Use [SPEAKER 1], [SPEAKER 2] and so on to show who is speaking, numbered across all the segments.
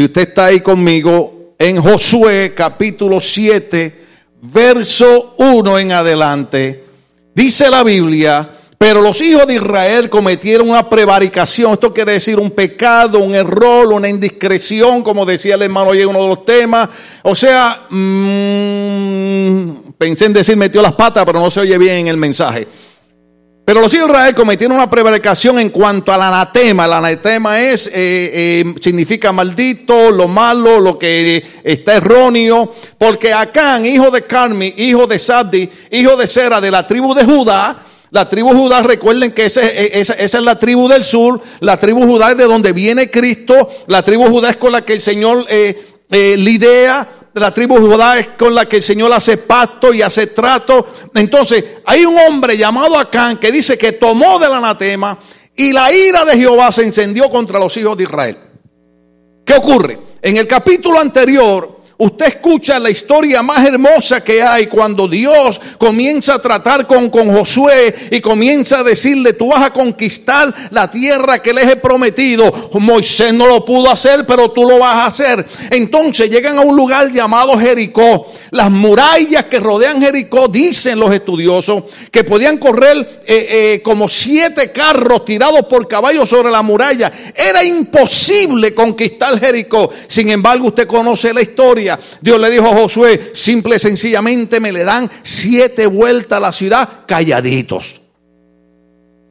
[SPEAKER 1] Si usted está ahí conmigo, en Josué capítulo 7, verso 1 en adelante, dice la Biblia, pero los hijos de Israel cometieron una prevaricación. Esto quiere decir un pecado, un error, una indiscreción, como decía el hermano hoy en uno de los temas. O sea, mmm, pensé en decir metió las patas, pero no se oye bien en el mensaje. Pero los hijos de Israel cometieron una prevaricación en cuanto al anatema. El anatema es, eh, eh, significa maldito, lo malo, lo que está erróneo. Porque Acán, hijo de Carmi, hijo de Saddi, hijo de Sera, de la tribu de Judá, la tribu Judá, recuerden que ese, esa, es la tribu del sur, la tribu Judá es de donde viene Cristo, la tribu Judá es con la que el Señor eh, eh, lidea, la tribu Judá es con la que el Señor hace pacto y hace trato. Entonces, hay un hombre llamado Acán que dice que tomó del anatema y la ira de Jehová se encendió contra los hijos de Israel. ¿Qué ocurre? En el capítulo anterior, Usted escucha la historia más hermosa que hay cuando Dios comienza a tratar con, con Josué y comienza a decirle, tú vas a conquistar la tierra que les he prometido. Moisés no lo pudo hacer, pero tú lo vas a hacer. Entonces llegan a un lugar llamado Jericó. Las murallas que rodean Jericó, dicen los estudiosos, que podían correr eh, eh, como siete carros tirados por caballos sobre la muralla. Era imposible conquistar Jericó. Sin embargo, usted conoce la historia. Dios le dijo a Josué, simple y sencillamente me le dan siete vueltas a la ciudad calladitos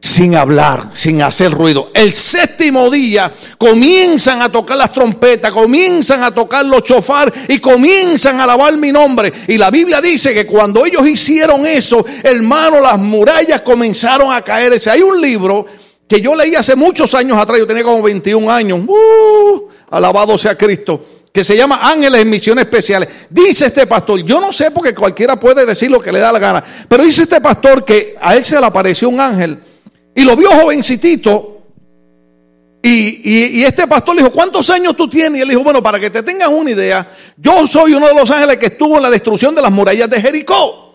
[SPEAKER 1] sin hablar, sin hacer ruido. El séptimo día comienzan a tocar las trompetas, comienzan a tocar los chofar y comienzan a alabar mi nombre. Y la Biblia dice que cuando ellos hicieron eso, hermano, las murallas comenzaron a caerse. Hay un libro que yo leí hace muchos años atrás, yo tenía como 21 años, uh, alabado sea Cristo, que se llama Ángeles en Misiones Especiales. Dice este pastor, yo no sé porque cualquiera puede decir lo que le da la gana, pero dice este pastor que a él se le apareció un ángel y lo vio jovencitito. Y, y, este pastor le dijo, ¿cuántos años tú tienes? Y él dijo, bueno, para que te tengas una idea, yo soy uno de los ángeles que estuvo en la destrucción de las murallas de Jericó.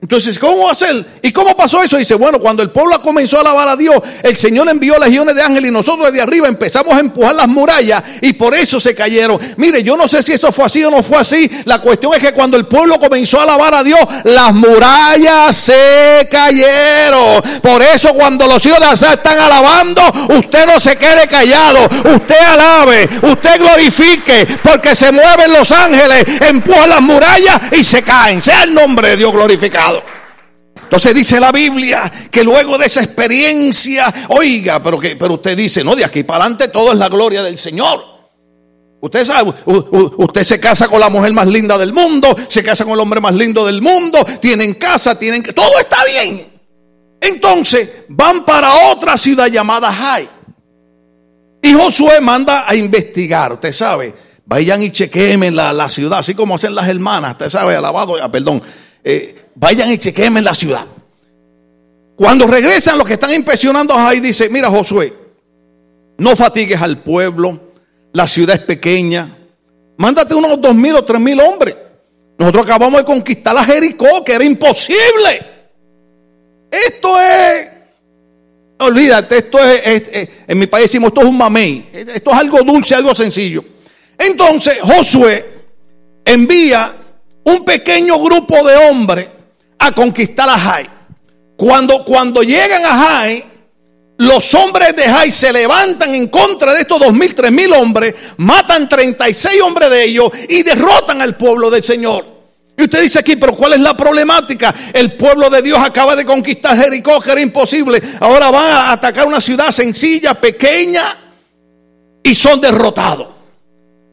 [SPEAKER 1] Entonces, ¿cómo ser? ¿Y cómo pasó eso? Dice, bueno, cuando el pueblo comenzó a alabar a Dios, el Señor envió legiones de ángeles y nosotros desde arriba empezamos a empujar las murallas y por eso se cayeron. Mire, yo no sé si eso fue así o no fue así. La cuestión es que cuando el pueblo comenzó a alabar a Dios, las murallas se cayeron. Por eso cuando los hijos de Azar están alabando, usted no se quede callado. Usted alabe, usted glorifique, porque se mueven los ángeles, empujan las murallas y se caen. Sea el nombre de Dios glorificado. Entonces dice la Biblia que luego de esa experiencia, oiga, pero, que, pero usted dice, no, de aquí para adelante todo es la gloria del Señor. Usted sabe, usted se casa con la mujer más linda del mundo, se casa con el hombre más lindo del mundo, tienen casa, tienen... Todo está bien. Entonces van para otra ciudad llamada Jai. Y Josué manda a investigar, usted sabe, vayan y chequemen la, la ciudad, así como hacen las hermanas, usted sabe, alabado, ah, perdón, eh, vayan y chequemen la ciudad. Cuando regresan los que están impresionando ahí, dice, mira Josué, no fatigues al pueblo, la ciudad es pequeña, mándate unos dos mil o tres mil hombres. Nosotros acabamos de conquistar a Jericó, que era imposible. Esto es, olvídate, esto es, en mi país decimos, esto es un mamey, esto es algo dulce, algo sencillo. Entonces Josué envía un pequeño grupo de hombres a conquistar a Jai. Cuando, cuando llegan a Jai, los hombres de Jai se levantan en contra de estos dos mil, tres mil hombres, matan 36 hombres de ellos y derrotan al pueblo del Señor. Y usted dice aquí, pero ¿cuál es la problemática? El pueblo de Dios acaba de conquistar Jericó, que era imposible. Ahora van a atacar una ciudad sencilla, pequeña, y son derrotados.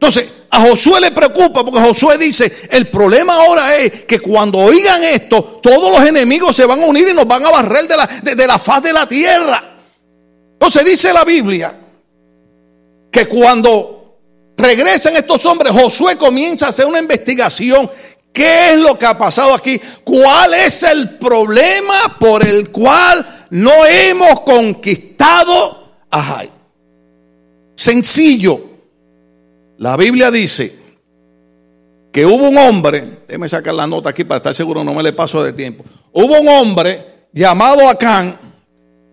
[SPEAKER 1] Entonces, a Josué le preocupa porque Josué dice, el problema ahora es que cuando oigan esto, todos los enemigos se van a unir y nos van a barrer de la, de, la faz de la tierra. Entonces dice la Biblia que cuando regresan estos hombres, Josué comienza a hacer una investigación. ¿Qué es lo que ha pasado aquí? ¿Cuál es el problema por el cual no hemos conquistado a Jai? Sencillo. La Biblia dice que hubo un hombre, déjeme sacar la nota aquí para estar seguro, no me le paso de tiempo. Hubo un hombre llamado Acán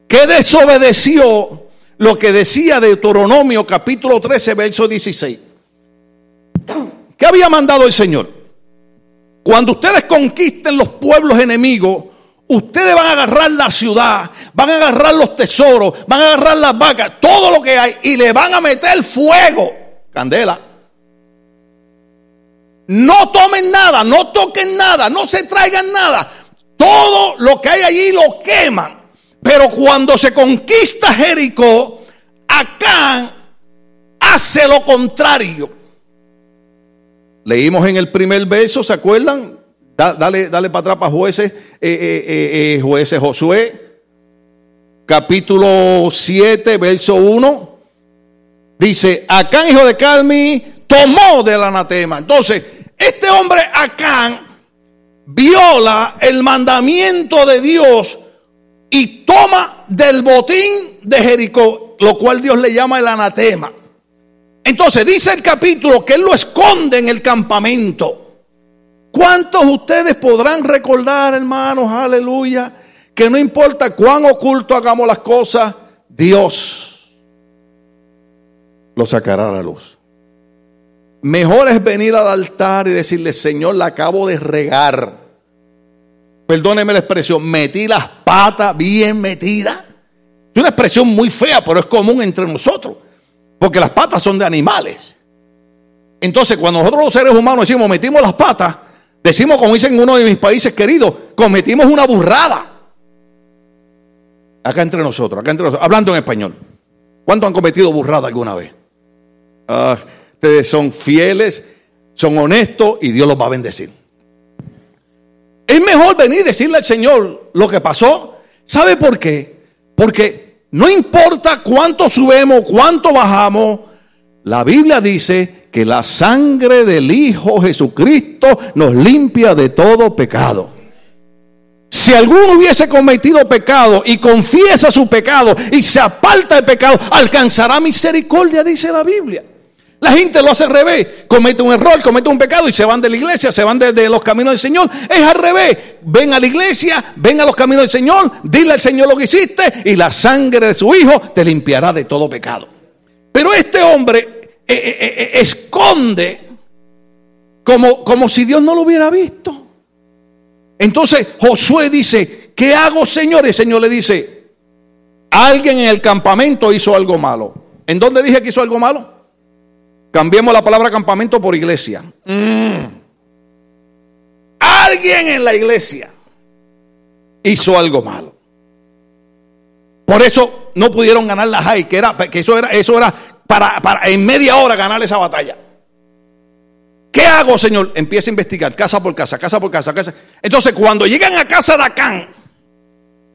[SPEAKER 1] que desobedeció lo que decía Deuteronomio capítulo 13, verso 16. ¿Qué había mandado el Señor? Cuando ustedes conquisten los pueblos enemigos, ustedes van a agarrar la ciudad, van a agarrar los tesoros, van a agarrar las vacas, todo lo que hay, y le van a meter fuego, candela. No tomen nada, no toquen nada, no se traigan nada. Todo lo que hay allí lo queman. Pero cuando se conquista Jericó, Acá hace lo contrario. Leímos en el primer verso, ¿se acuerdan? dale, dale para atrás para jueces, eh, eh, eh, jueces Josué, capítulo 7, verso 1. Dice, Acán, hijo de Calmi, tomó del anatema. Entonces, este hombre Acán viola el mandamiento de Dios y toma del botín de Jericó, lo cual Dios le llama el anatema. Entonces dice el capítulo que él lo esconde en el campamento. ¿Cuántos ustedes podrán recordar, hermanos, aleluya, que no importa cuán oculto hagamos las cosas, Dios lo sacará a la luz? Mejor es venir al altar y decirle, Señor, la acabo de regar. Perdóneme la expresión, metí las patas bien metidas. Es una expresión muy fea, pero es común entre nosotros. Porque las patas son de animales. Entonces, cuando nosotros los seres humanos decimos metimos las patas, decimos, como dicen en uno de mis países queridos, cometimos una burrada. Acá entre nosotros, acá entre nosotros, hablando en español. ¿Cuántos han cometido burrada alguna vez? Ah, ustedes son fieles, son honestos y Dios los va a bendecir. Es mejor venir y decirle al Señor lo que pasó. ¿Sabe por qué? Porque no importa cuánto subemos, cuánto bajamos, la Biblia dice que la sangre del Hijo Jesucristo nos limpia de todo pecado. Si alguno hubiese cometido pecado y confiesa su pecado y se aparta del pecado, alcanzará misericordia, dice la Biblia. La gente lo hace al revés. Comete un error, comete un pecado y se van de la iglesia, se van de, los caminos del Señor. Es al revés. Ven a la iglesia, ven a los caminos del Señor, dile al Señor lo que hiciste y la sangre de su Hijo te limpiará de todo pecado. Pero este hombre eh, eh, eh, esconde como, como si Dios no lo hubiera visto. Entonces Josué dice, ¿qué hago Señor? Y el Señor le dice, alguien en el campamento hizo algo malo. ¿En dónde dije que hizo algo malo? Cambiemos la palabra campamento por iglesia. Mm. Alguien en la iglesia hizo algo malo. Por eso no pudieron ganar la high, que, era, que eso era, eso era para, para en media hora ganar esa batalla. ¿Qué hago, Señor? Empieza a investigar, casa por casa, casa por casa, casa. Entonces, cuando llegan a casa de Acán,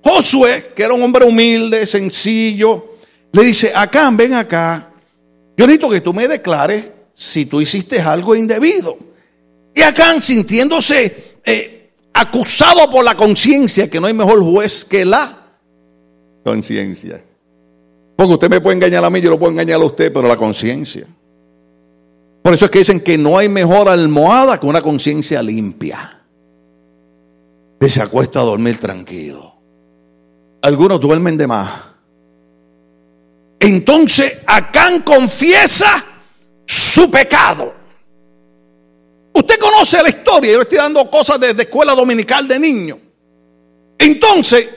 [SPEAKER 1] Josué, que era un hombre humilde, sencillo, le dice, Acán, ven acá. Yo necesito que tú me declares si tú hiciste algo indebido. Y acá sintiéndose eh, acusado por la conciencia, que no hay mejor juez que la conciencia. Porque usted me puede engañar a mí, yo lo puedo engañar a usted, pero la conciencia. Por eso es que dicen que no hay mejor almohada que una conciencia limpia. Que se acuesta a dormir tranquilo. Algunos duermen de más. Entonces Acán confiesa su pecado. Usted conoce la historia, yo estoy dando cosas desde escuela dominical de niño. Entonces,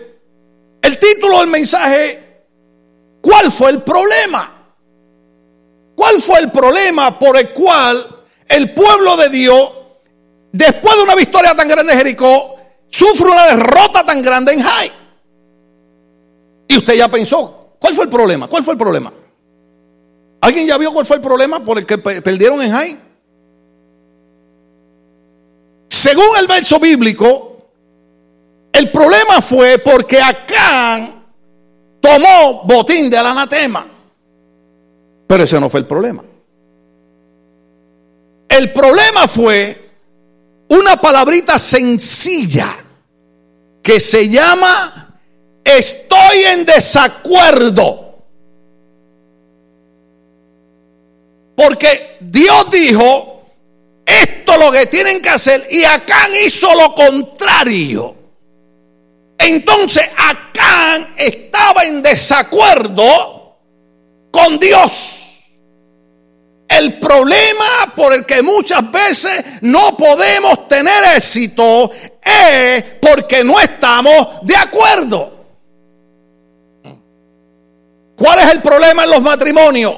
[SPEAKER 1] el título del mensaje, ¿cuál fue el problema? ¿Cuál fue el problema por el cual el pueblo de Dios, después de una victoria tan grande en Jericó, sufre una derrota tan grande en Jai? Y usted ya pensó, ¿Cuál fue el problema? ¿Cuál fue el problema? ¿Alguien ya vio cuál fue el problema por el que perdieron en Jai? Según el verso bíblico, el problema fue porque Acán tomó botín del anatema. Pero ese no fue el problema. El problema fue una palabrita sencilla que se llama estoy en desacuerdo. Porque Dios dijo, esto es lo que tienen que hacer y Acán hizo lo contrario. Entonces Acán estaba en desacuerdo con Dios. El problema por el que muchas veces no podemos tener éxito es porque no estamos de acuerdo. ¿Cuál es el problema en los matrimonios?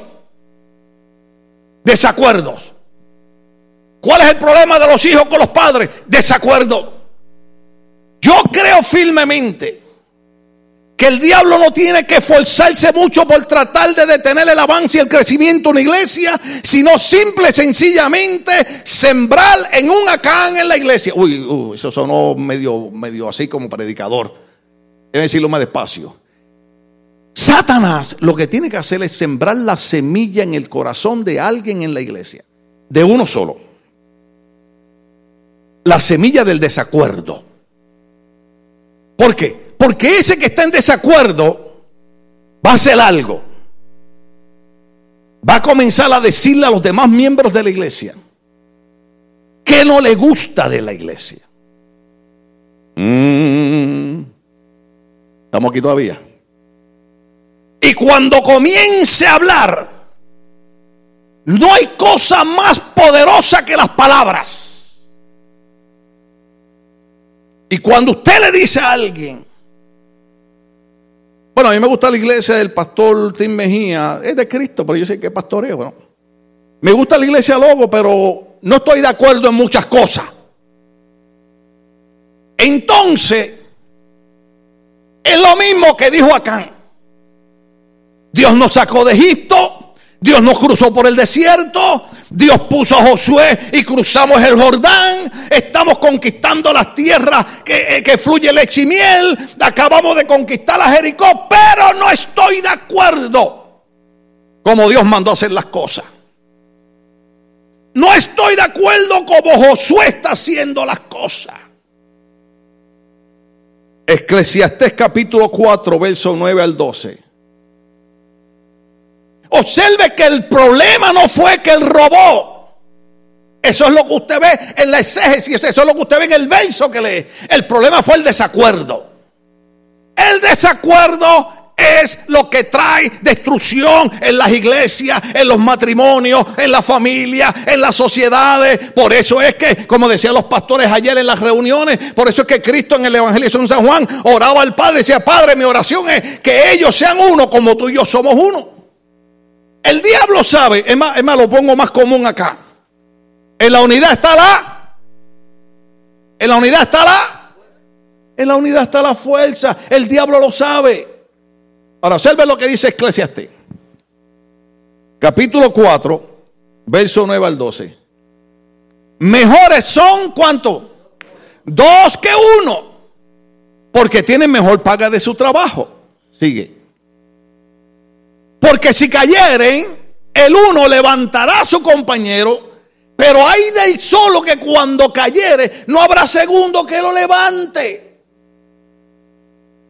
[SPEAKER 1] Desacuerdos. ¿Cuál es el problema de los hijos con los padres? Desacuerdo. Yo creo firmemente que el diablo no tiene que esforzarse mucho por tratar de detener el avance y el crecimiento de una iglesia, sino simple y sencillamente sembrar en un acán en la iglesia. Uy, uy eso sonó medio, medio así como predicador. Debe decirlo más despacio. Satanás lo que tiene que hacer es sembrar la semilla en el corazón de alguien en la iglesia, de uno solo. La semilla del desacuerdo. ¿Por qué? Porque ese que está en desacuerdo va a hacer algo. Va a comenzar a decirle a los demás miembros de la iglesia que no le gusta de la iglesia. Mm. Estamos aquí todavía. Y cuando comience a hablar, no hay cosa más poderosa que las palabras. Y cuando usted le dice a alguien, bueno, a mí me gusta la iglesia del pastor Tim Mejía. Es de Cristo, pero yo sé que es pastoreo. Me gusta la iglesia Logo, pero no estoy de acuerdo en muchas cosas. Entonces, es lo mismo que dijo Acán. Dios nos sacó de Egipto, Dios nos cruzó por el desierto, Dios puso a Josué y cruzamos el Jordán, estamos conquistando las tierras que, eh, que, fluye leche y miel, acabamos de conquistar a Jericó, pero no estoy de acuerdo como Dios mandó hacer las cosas. No estoy de acuerdo como Josué está haciendo las cosas. Eclesiastés capítulo 4, verso 9 al 12. Observe que el problema no fue que él robó. Eso es lo que usted ve en la exégesis, eso es lo que usted ve en el verso que lee. El problema fue el desacuerdo. El desacuerdo es lo que trae destrucción en las iglesias, en los matrimonios, en la familia, en las sociedades. Por eso es que, como decían los pastores ayer en las reuniones, por eso es que Cristo en el Evangelio de San Juan oraba al Padre decía, Padre, mi oración es que ellos sean uno como tú y yo somos uno. El diablo sabe, es más, lo pongo más común acá. En la unidad está la. En la unidad está la. En la unidad está la fuerza. El diablo lo sabe. Ahora, observe lo que dice Eclesiastes. Capítulo 4, verso 9 al 12. Mejores son cuánto? Dos que uno. Porque tienen mejor paga de su trabajo. Sigue. Porque si cayeren, el uno levantará a su compañero, pero hay del solo que cuando cayere no habrá segundo que lo levante.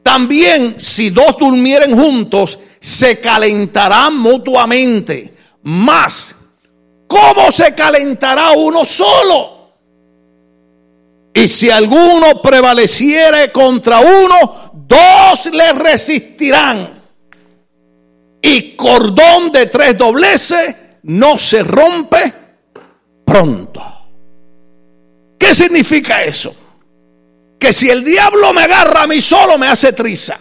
[SPEAKER 1] También si dos durmieren juntos, se calentarán mutuamente. Más, ¿cómo se calentará uno solo? Y si alguno prevaleciere contra uno, dos le resistirán y cordón de tres dobleces no se rompe pronto. ¿Qué significa eso? Que si el diablo me agarra a mí solo, me hace triza.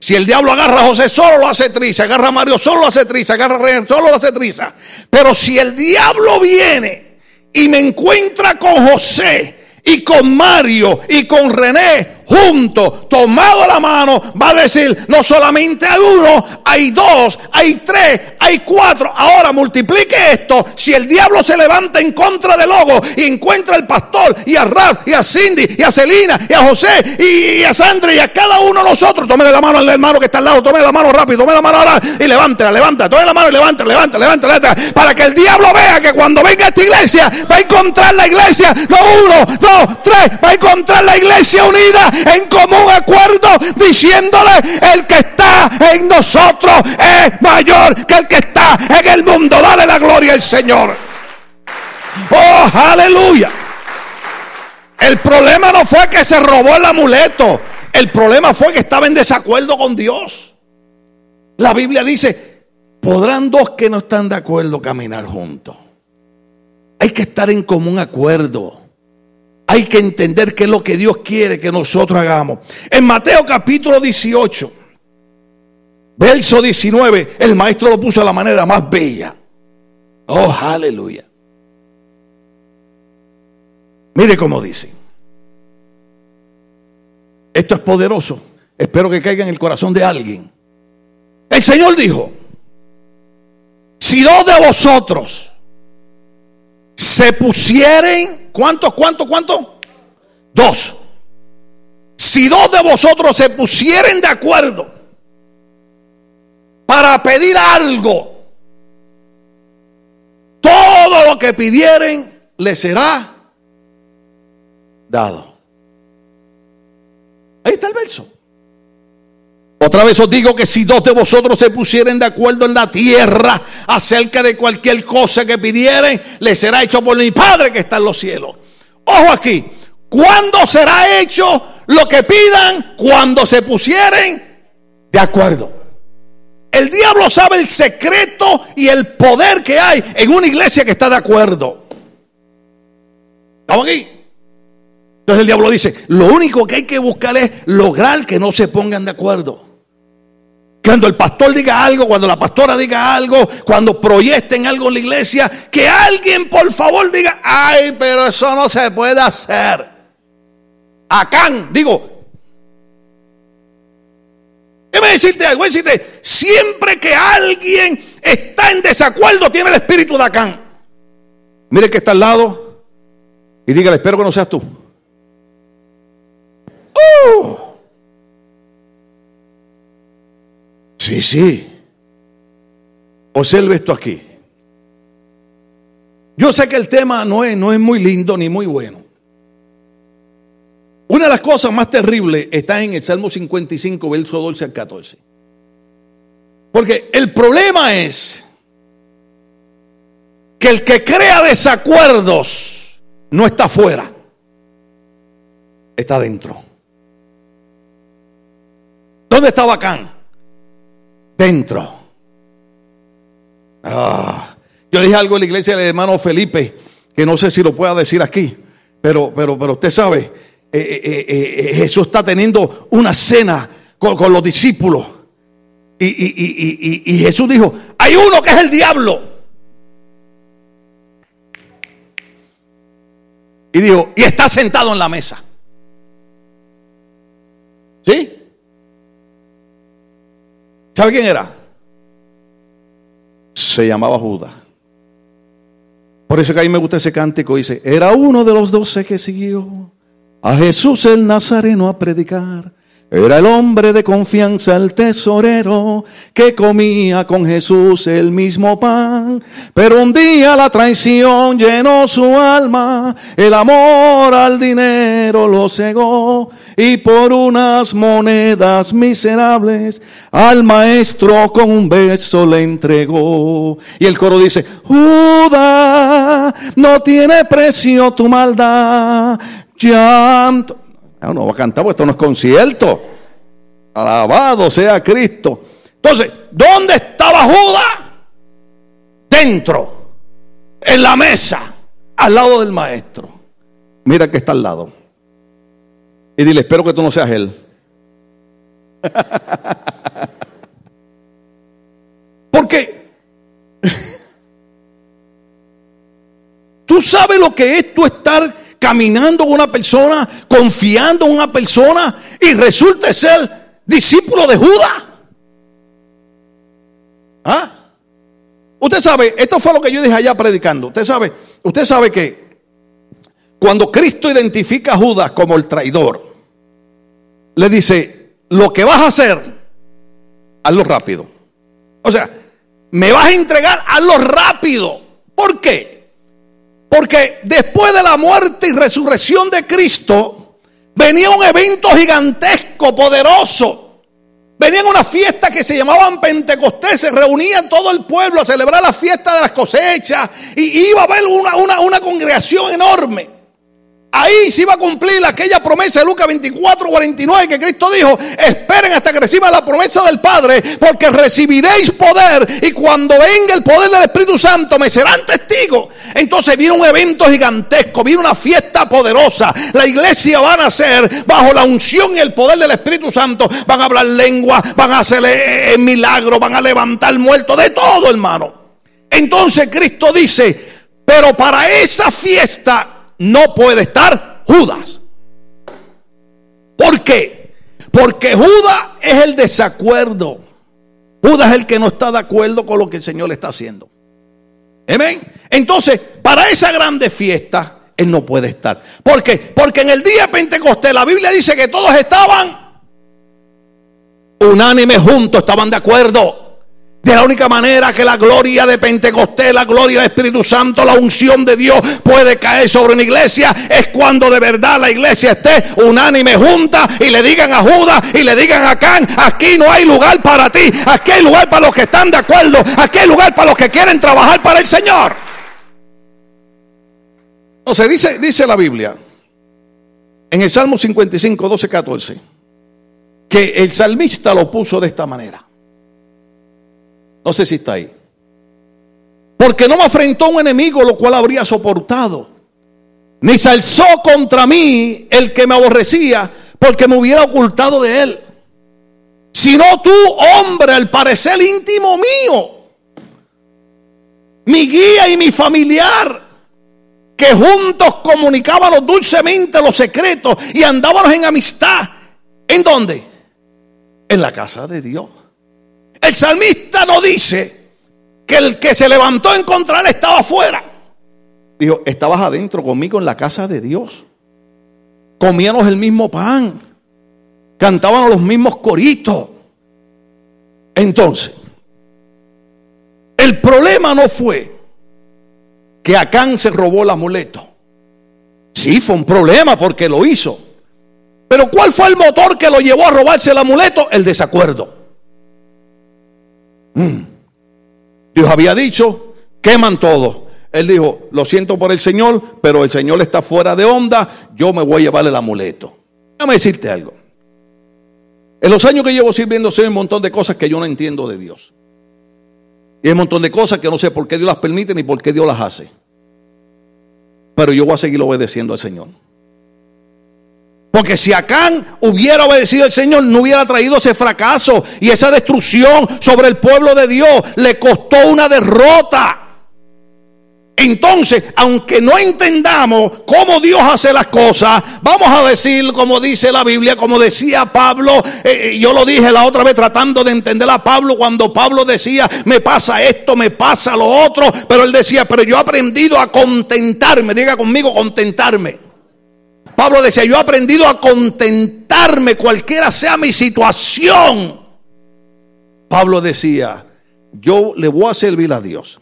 [SPEAKER 1] Si el diablo agarra a José solo, lo hace triza. Agarra a Mario solo, lo hace triza. Agarra a René solo, lo hace triza. Pero si el diablo viene y me encuentra con José y con Mario y con René juntos, tomado la mano, va a decir, no solamente hay uno, hay dos, hay tres, hay cuatro. Ahora multiplique esto. Si el diablo se levanta en contra del logo y encuentra al pastor y a Ralph y a Cindy y a Celina y a José y, a Sandra y a cada uno de nosotros, tómele la mano al hermano que está al lado, tómele la mano rápido, tómele la mano ahora y levántela, levanta, tómele la mano y levanta, levanta, levanta, para que el diablo vea que cuando venga a esta iglesia va a encontrar la iglesia, no uno, no tres, va a encontrar la iglesia unida en común acuerdo diciéndole, el que está en nosotros es mayor que el que está en el mundo. Dale la gloria al Señor. Oh, aleluya. El problema no fue que se robó el amuleto. El problema fue que estaba en desacuerdo con Dios. La Biblia dice, podrán dos que no están de acuerdo caminar juntos. Hay que estar en común acuerdo. Hay que entender qué es lo que Dios quiere que nosotros hagamos. En Mateo capítulo 18, verso 19, el maestro lo puso de la manera más bella. Oh, aleluya. Mire cómo dice. Esto es poderoso. Espero que caiga en el corazón de alguien. El Señor dijo, si dos de vosotros se pusieren, ¿cuántos, cuántos, cuántos? Dos. Si dos de vosotros se pusieren de acuerdo para pedir algo, todo lo que pidieren le será dado. Ahí está el verso. Otra vez os digo que si dos de vosotros se pusieren de acuerdo en la tierra acerca de cualquier cosa que pidieren, les será hecho por mi Padre que está en los cielos. Ojo aquí, ¿cuándo será hecho lo que pidan? Cuando se pusieren de acuerdo. El diablo sabe el secreto y el poder que hay en una iglesia que está de acuerdo. ¿Estamos aquí? Entonces el diablo dice, lo único que hay que buscar es lograr que no se pongan de acuerdo. Cuando el pastor diga algo, cuando la pastora diga algo, cuando proyecten algo en la iglesia, que alguien por favor diga, ay, pero eso no se puede hacer. Acá, digo, déjame decirte algo, decirte, siempre que alguien está en desacuerdo, tiene el espíritu de Acán. Mire que está al lado y dígale, espero que no seas tú. ¡Uh! Sí, sí. Observe esto aquí. Yo sé que el tema no es, no es muy lindo ni muy bueno. Una de las cosas más terribles está en el Salmo 55, verso 12 al 14. Porque el problema es que el que crea desacuerdos no está afuera, está dentro. ¿Dónde está Bacán? Dentro. Ah, yo dije algo en la iglesia del hermano Felipe, que no sé si lo pueda decir aquí, pero, pero, pero usted sabe, eh, eh, eh, Jesús está teniendo una cena con, los discípulos. Y, y Jesús dijo, hay uno que es el diablo. Y dijo, y está sentado en la mesa. ¿Sí? ¿Sabe quién era? Se llamaba Judas. Por eso que a mí me gusta ese cántico. Dice, era uno de los doce que siguió a Jesús el Nazareno a predicar. Era el hombre de confianza, el tesorero, que comía con Jesús el mismo pan. Pero un día la traición llenó su alma, el amor al dinero lo cegó, y por unas monedas miserables al maestro con un beso le entregó. Y el coro dice, Judas, no tiene precio tu maldad. No, no va a cantar, porque esto no es concierto. Alabado sea Cristo. Entonces, ¿dónde estaba Judas? Dentro, en la mesa, al lado del maestro. Mira que está al lado. Y dile, espero que tú no seas él. Porque tú sabes lo que es tú estar caminando con una persona, confiando en una persona y resulta ser discípulo de Judas. ¿Ah? Usted sabe, esto fue lo que yo dije allá predicando. Usted sabe, usted sabe que cuando Cristo identifica a Judas como el traidor, le dice, lo que vas a hacer, hazlo rápido. O sea, me vas a entregar, hazlo rápido. ¿Por qué? Porque después de la muerte y resurrección de Cristo, venía un evento gigantesco, poderoso. Venían una fiesta que se llamaban Pentecostés, se reunían todo el pueblo a celebrar la fiesta de las cosechas y iba a haber una, una, una congregación enorme. Ahí se iba a cumplir aquella promesa de Lucas 24, 49 que Cristo dijo, esperen hasta que reciba la promesa del Padre, porque recibiréis poder y cuando venga el poder del Espíritu Santo me serán testigos. Entonces viene un evento gigantesco, viene una fiesta poderosa. La iglesia va a nacer bajo la unción y el poder del Espíritu Santo. Van a hablar lengua, van a hacer eh, eh, milagros, van a levantar muertos, de todo hermano. Entonces Cristo dice, pero para esa fiesta no puede estar Judas. ¿Por qué? Porque Judas es el desacuerdo. Judas es el que no está de acuerdo con lo que el Señor le está haciendo. Amén. Entonces, para esa grande fiesta, él no puede estar. ¿Por qué? Porque en el día de Pentecostés la Biblia dice que todos estaban unánimes juntos, estaban de acuerdo. De la única manera que la gloria de Pentecostés, la gloria del Espíritu Santo, la unción de Dios puede caer sobre una iglesia es cuando de verdad la iglesia esté unánime junta y le digan a Judas y le digan a Can, aquí no hay lugar para ti, aquí hay lugar para los que están de acuerdo, aquí hay lugar para los que quieren trabajar para el Señor. Entonces dice, dice la Biblia en el Salmo 55, 12, 14, que el salmista lo puso de esta manera. No sé si está ahí. Porque no me afrentó un enemigo, lo cual habría soportado. Ni se alzó contra mí el que me aborrecía, porque me hubiera ocultado de él. Sino tú, hombre, al parecer íntimo mío, mi guía y mi familiar, que juntos comunicábamos dulcemente los secretos y andábamos en amistad. ¿En dónde? En la casa de Dios. El salmista no dice que el que se levantó en contra él estaba afuera. Dijo, estabas adentro conmigo en la casa de Dios. Comíamos el mismo pan. Cantábamos los mismos coritos. Entonces, el problema no fue que Acán se robó el amuleto. Sí, fue un problema porque lo hizo. Pero ¿cuál fue el motor que lo llevó a robarse el amuleto? El desacuerdo. Mm. Dios había dicho, queman todo. Él dijo, lo siento por el Señor, pero el Señor está fuera de onda, yo me voy a llevar el amuleto. Déjame decirte algo. En los años que llevo sirviendo sé un montón de cosas que yo no entiendo de Dios. Y hay un montón de cosas que no sé por qué Dios las permite ni por qué Dios las hace. Pero yo voy a seguir obedeciendo al Señor. Porque si Acán hubiera obedecido al Señor, no hubiera traído ese fracaso y esa destrucción sobre el pueblo de Dios. Le costó una derrota. Entonces, aunque no entendamos cómo Dios hace las cosas, vamos a decir, como dice la Biblia, como decía Pablo, eh, eh, yo lo dije la otra vez tratando de entender a Pablo, cuando Pablo decía, me pasa esto, me pasa lo otro, pero él decía, pero yo he aprendido a contentarme, diga conmigo, contentarme. Pablo decía, yo he aprendido a contentarme cualquiera sea mi situación. Pablo decía, yo le voy a servir a Dios.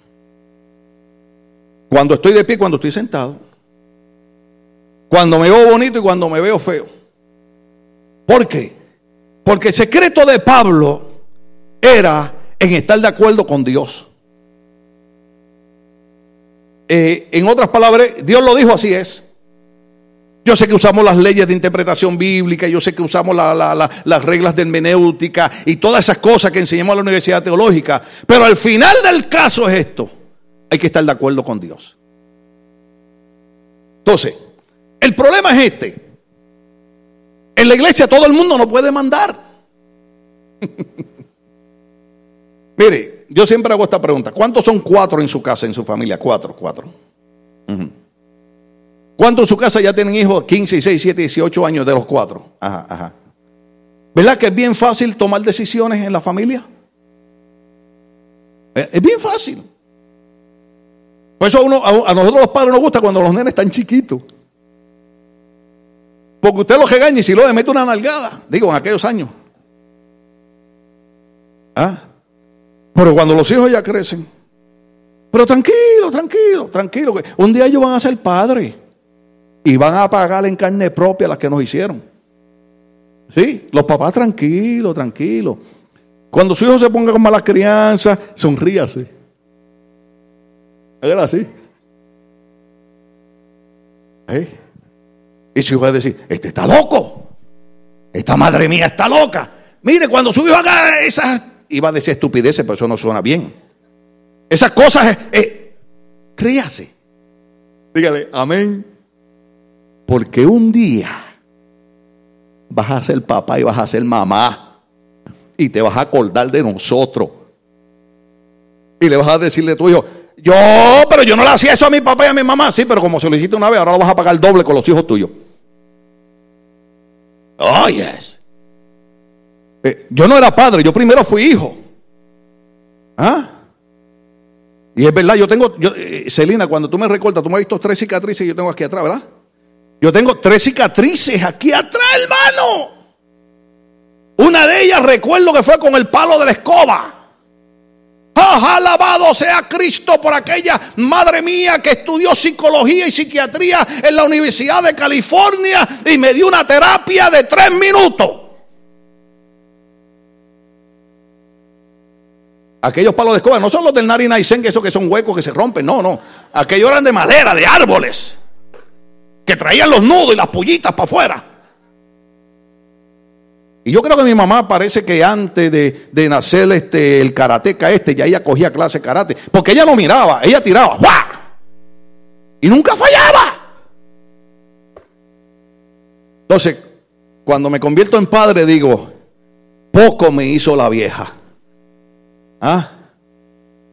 [SPEAKER 1] Cuando estoy de pie, cuando estoy sentado. Cuando me veo bonito y cuando me veo feo. ¿Por qué? Porque el secreto de Pablo era en estar de acuerdo con Dios. Eh, en otras palabras, Dios lo dijo así es. Yo sé que usamos las leyes de interpretación bíblica, yo sé que usamos las reglas de hermenéutica y todas esas cosas que enseñamos a la Universidad Teológica, pero al final del caso es esto, hay que estar de acuerdo con Dios. Entonces, el problema es este. En la iglesia todo el mundo no puede mandar. Mire, yo siempre hago esta pregunta. ¿Cuántos son cuatro en su casa, en su familia? Cuatro, cuatro. ¿Cuántos en su casa ya tienen hijos 15, 16, 17, 18 años de los cuatro? Ajá, ajá. ¿Verdad que es bien fácil tomar decisiones en la familia? Eh, es bien fácil. Por eso a, uno, a, nosotros los padres nos gusta cuando los nenes están chiquitos. Porque usted los regaña y si lo le mete una nalgada, digo, en aquellos años. ¿Ah? Pero cuando los hijos ya crecen, pero tranquilo, tranquilo, tranquilo, un día ellos van a ser padres y van a pagar en carne propia las que nos hicieron. Sí, los papás tranquilos, tranquilos. Cuando su hijo se ponga con mala crianza, sonríase. Era así. ¿Eh? Y su hijo va a decir, este está loco. Esta madre mía está loca. Mire, cuando su hijo haga esas, iba a decir estupideces, pero eso no suena bien. Esas cosas, eh, eh, críase. Dígale, amén. Porque un día vas a ser papá y vas a ser mamá. Y te vas a acordar de nosotros. Y le vas a decirle a tu hijo, yo, pero yo no le hacía eso a mi papá y a mi mamá. Sí, pero como se lo hiciste una vez, ahora lo vas a pagar doble con los hijos tuyos. Oh, yes. Eh, yo no era padre, yo primero fui hijo. ¿Ah? Y es verdad, yo tengo, eh, Celina, cuando tú me recortas, tú me has visto tres cicatrices y yo tengo aquí atrás, ¿verdad? Yo tengo tres cicatrices aquí atrás, hermano. Una de ellas recuerdo que fue con el palo de la escoba. ¡Ah, alabado sea Cristo por aquella madre mía que estudió psicología y psiquiatría en la Universidad de California y me dio una terapia de tres minutos. Aquellos palos de escoba no son los del Narinaisen, que esos que son huecos que se rompen, no, no. Aquellos eran de madera, de árboles, que traían los nudos y las pollitas para afuera. Y yo creo que mi mamá parece que antes de, nacer este, el karateca este, ya ella cogía clase de karate. Porque ella no miraba, ella tiraba. ¡Guau! Y nunca fallaba. Entonces, cuando me convierto en padre, digo, poco me hizo la vieja. ¿Ah?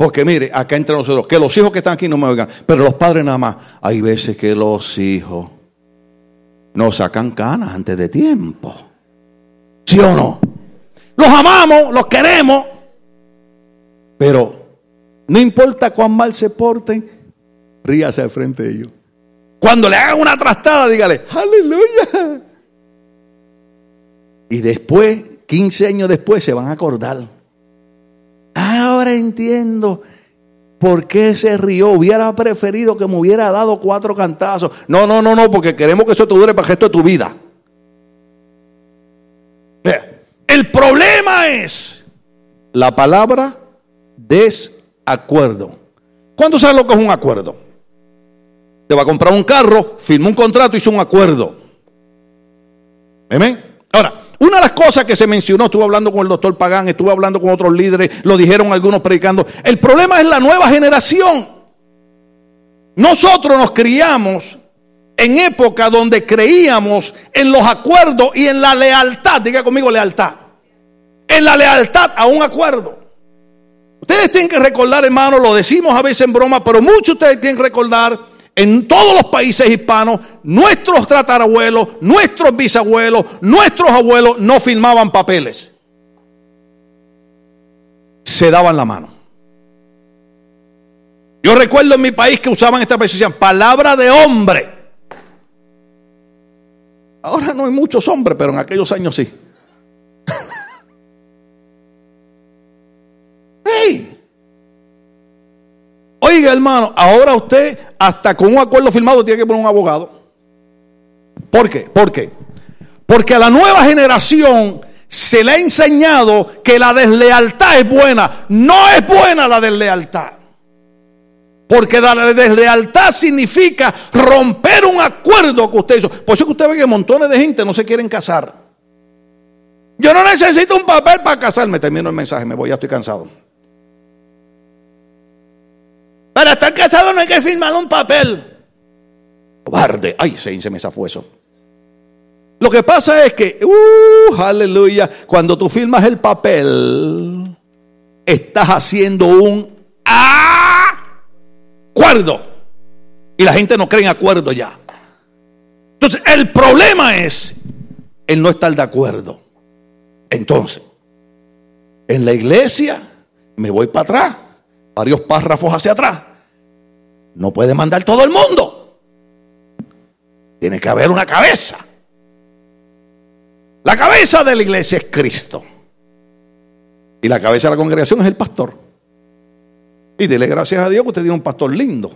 [SPEAKER 1] Porque mire, acá entre nosotros, que los hijos que están aquí no me oigan, pero los padres nada más. Hay veces que los hijos nos sacan canas antes de tiempo. ¿Sí o no? Los amamos, los queremos, pero no importa cuán mal se porten, ríase al frente de ellos. Cuando le hagan una trastada, dígale, aleluya. Y después, 15 años después, se van a acordar. Ahora entiendo por qué se rió. Hubiera preferido que me hubiera dado cuatro cantazos. No, no, no, no, porque queremos que eso te dure para el resto de tu vida. El problema es la palabra desacuerdo. ¿Cuándo sabes lo que es un acuerdo? Te va a comprar un carro, firma un contrato, hizo un acuerdo. Amén. Ahora, una de las cosas que se mencionó, estuve hablando con el doctor Pagán, estuve hablando con otros líderes, lo dijeron algunos predicando. El problema es la nueva generación. Nosotros nos criamos en época donde creíamos en los acuerdos y en la lealtad. Diga conmigo lealtad. En la lealtad a un acuerdo. Ustedes tienen que recordar, hermano, lo decimos a veces en broma, pero muchos de ustedes tienen que recordar en todos los países hispanos, nuestros tatarabuelos, nuestros bisabuelos, nuestros abuelos no firmaban papeles. Se daban la mano. Yo recuerdo en mi país que usaban esta expresión, palabra de hombre. Ahora no hay muchos hombres, pero en aquellos años sí. Oiga, hermano, ahora usted hasta con un acuerdo firmado tiene que poner un abogado. ¿Por qué? ¿Por qué? Porque a la nueva generación se le ha enseñado que la deslealtad es buena. No es buena la deslealtad. Porque la deslealtad significa romper un acuerdo que usted hizo. Por eso que usted ve que montones de gente no se quieren casar. Yo no necesito un papel para casarme. Termino el mensaje, me voy, ya estoy cansado. Para estar casado no hay que firmar un papel. Cobarde. Ay, se, me zafó eso. Lo que pasa es que, uh, aleluya, cuando tú firmas el papel, estás haciendo un acuerdo. Y la gente no cree en acuerdo ya. Entonces, el problema es el no estar de acuerdo. Entonces, en la iglesia me voy para atrás, varios párrafos hacia atrás. No puede mandar todo el mundo. Tiene que haber una cabeza. La cabeza de la iglesia es Cristo. Y la cabeza de la congregación es el pastor. Y dele gracias a Dios que usted tiene un pastor lindo.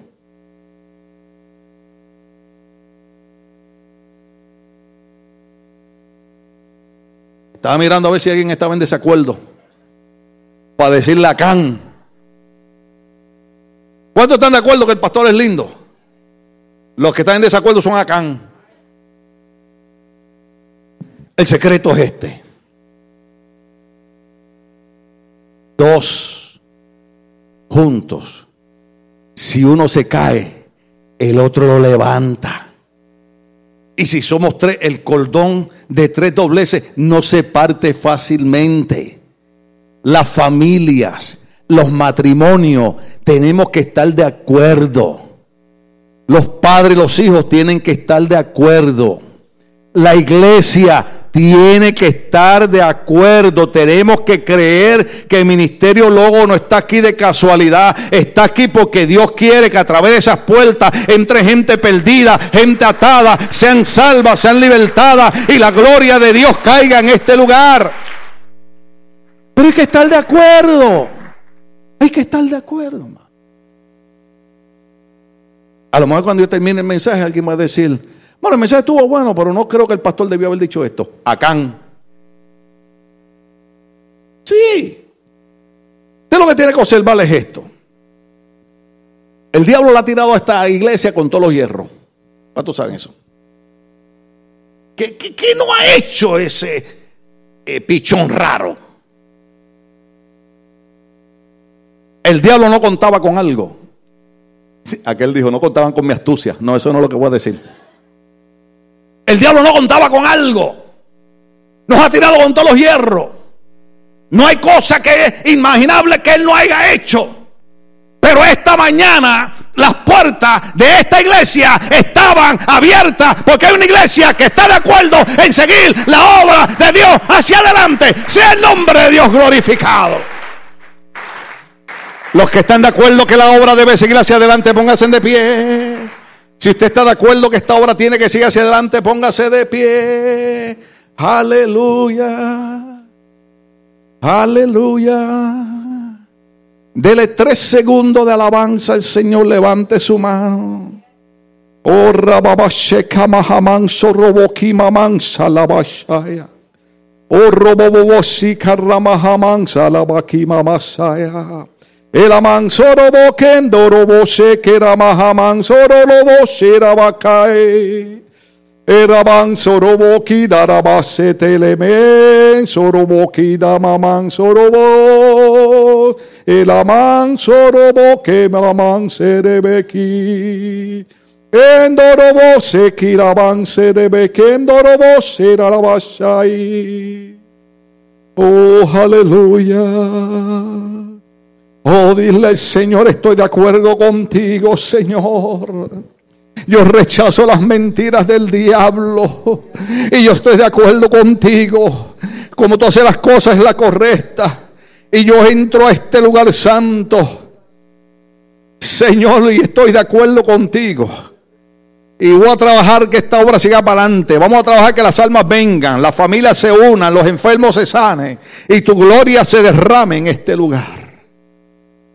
[SPEAKER 1] Estaba mirando a ver si alguien estaba en desacuerdo. Para decirle a Can. ¿Cuántos están de acuerdo que el pastor es lindo? Los que están en desacuerdo son Acán. El secreto es este. Dos juntos. Si uno se cae, el otro lo levanta. Y si somos tres, el cordón de tres dobleces no se parte fácilmente. Las familias, los matrimonios, tenemos que estar de acuerdo. Los padres y los hijos tienen que estar de acuerdo. La iglesia tiene que estar de acuerdo. Tenemos que creer que el ministerio Logo no está aquí de casualidad. Está aquí porque Dios quiere que a través de esas puertas entre gente perdida, gente atada, sean salvas, sean libertadas y la gloria de Dios caiga en este lugar. Pero hay que estar de acuerdo. Hay que estar de acuerdo. A lo mejor cuando yo termine el mensaje alguien va a decir, bueno, el mensaje estuvo bueno, pero no creo que el pastor debió haber dicho esto. Acán. Sí. Usted lo que tiene que observar es esto. El diablo le ha tirado a esta iglesia con todos los hierros. ¿Cuántos saben eso? ¿Qué, no ha hecho ese eh, pichón raro? El diablo no contaba con algo. Aquel dijo, no contaban con mi astucia. No, eso no es lo que voy a decir. El diablo no contaba con algo. Nos ha tirado con todos los hierros. No hay cosa que es inimaginable que él no haya hecho. Pero esta mañana las puertas de esta iglesia estaban abiertas porque hay una iglesia que está de acuerdo en seguir la obra de Dios hacia adelante. Sea el nombre de Dios glorificado. Los que están de acuerdo que la obra debe seguir hacia adelante, pónganse de pie. Si usted está de acuerdo que esta obra tiene que seguir hacia adelante, póngase de pie. Aleluya. Aleluya. Dele tres segundos de alabanza al Señor. Levante su mano. Oh, rababasheka mahamanso roboki mamansa labashaya. Oh, robobobosika ramahamansa labaki mamasaya. El amansoro boquendo robo se que era mahamansoro lobo se era bacae. Era mansoro boqui darabase telemen soro boqui damaman sorobo. El amansoro boque maman se bequi. Endorobo se kiraban se beque endorobo se la basai. Oh, aleluya. Oh, dile Señor, estoy de acuerdo contigo, Señor. Yo rechazo las mentiras del diablo. Y yo estoy de acuerdo contigo. Como tú haces las cosas es la correcta. Y yo entro a este lugar santo. Señor, y estoy de acuerdo contigo. Y voy a trabajar que esta obra siga para adelante. Vamos a trabajar que las almas vengan, las familias se unan, los enfermos se sanen y tu gloria se derrame en este lugar.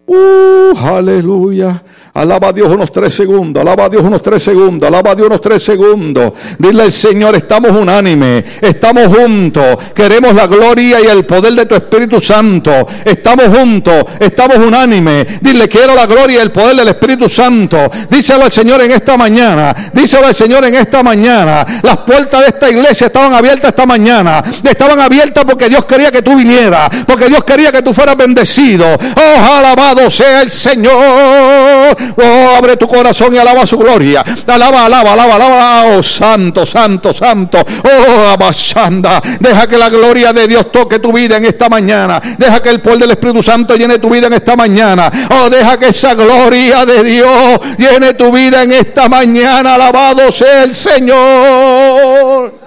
[SPEAKER 1] Uh, aleluya. Alaba a Dios unos tres segundos, alaba a Dios unos tres segundos, alaba a Dios unos tres segundos. Dile al Señor, estamos unánime, estamos juntos, queremos la gloria y el poder de tu Espíritu Santo. Estamos juntos, estamos unánime. Dile, quiero la gloria y el poder del Espíritu Santo. Díselo al Señor en esta mañana, díselo al Señor en esta mañana. Las puertas de esta iglesia estaban abiertas esta mañana. Estaban abiertas porque Dios quería que tú vinieras, porque Dios quería que tú fueras bendecido. Oh, alabado sea el Señor. Oh, abre tu corazón y alaba su gloria. Alaba, alaba, alaba, alaba. Oh, santo, santo, santo. Oh, abashanda. Deja que la gloria de Dios toque tu vida en esta mañana. Deja que el poder del Espíritu Santo llene tu vida en esta mañana. Oh, deja que esa gloria de Dios llene tu vida en esta mañana. Alabado sea el Señor.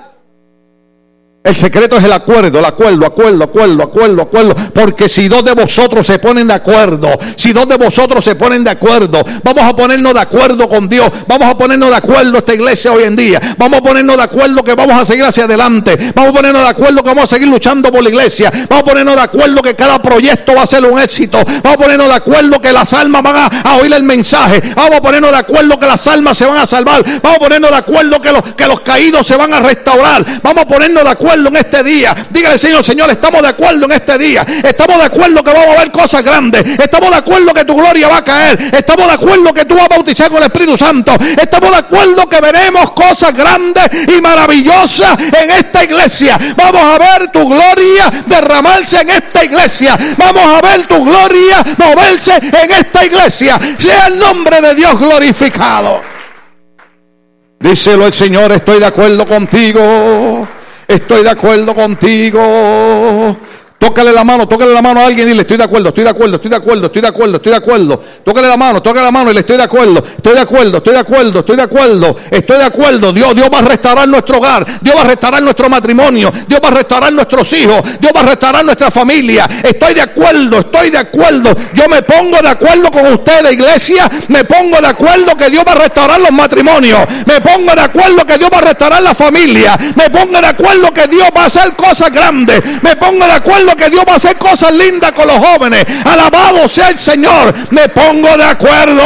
[SPEAKER 1] El secreto es el acuerdo, el acuerdo, acuerdo, acuerdo, acuerdo, acuerdo. Porque si dos de vosotros se ponen de acuerdo, si dos de vosotros se ponen de acuerdo, vamos a ponernos de acuerdo con Dios. Vamos a ponernos de acuerdo esta iglesia hoy en día. Vamos a ponernos de acuerdo que vamos a seguir hacia adelante. Vamos a ponernos de acuerdo que vamos a seguir luchando por la iglesia. Vamos a ponernos de acuerdo que cada proyecto va a ser un éxito. Vamos a ponernos de acuerdo que las almas van a, oír el mensaje. Vamos a ponernos de acuerdo que las almas se van a salvar. Vamos a ponernos de acuerdo que los, que los caídos se van a restaurar. Vamos a ponernos de acuerdo en este día. Dígale, Señor, Señor, estamos de acuerdo en este día. Estamos de acuerdo que vamos a ver cosas grandes. Estamos de acuerdo que tu gloria va a caer. Estamos de acuerdo que tú vas a bautizar con el Espíritu Santo. Estamos de acuerdo que veremos cosas grandes y maravillosas en esta iglesia. Vamos a ver tu gloria derramarse en esta iglesia. Vamos a ver tu gloria moverse en esta iglesia. Sea el nombre de Dios glorificado. Díselo el Señor, estoy de acuerdo contigo. Estoy de acuerdo contigo. Tócale la mano, tócale la mano a alguien y dile, estoy de acuerdo, estoy de acuerdo, estoy de acuerdo, estoy de acuerdo, estoy de acuerdo. Tócale la mano, tócale la mano y le estoy de acuerdo, estoy de acuerdo, estoy de acuerdo, estoy de acuerdo, estoy de acuerdo. Dios, Dios va a restaurar nuestro hogar, Dios va a restaurar nuestro matrimonio, Dios va a restaurar nuestros hijos, Dios va a restaurar nuestra familia. Estoy de acuerdo, estoy de acuerdo. Yo me pongo de acuerdo con ustedes, iglesia. Me pongo de acuerdo que Dios va a restaurar los matrimonios. Me pongo de acuerdo que Dios va a restaurar la familia. Me pongo de acuerdo que Dios va a hacer cosas grandes. Me pongo de acuerdo que Dios va a hacer cosas lindas con los jóvenes. Alabado sea el Señor. Me pongo de acuerdo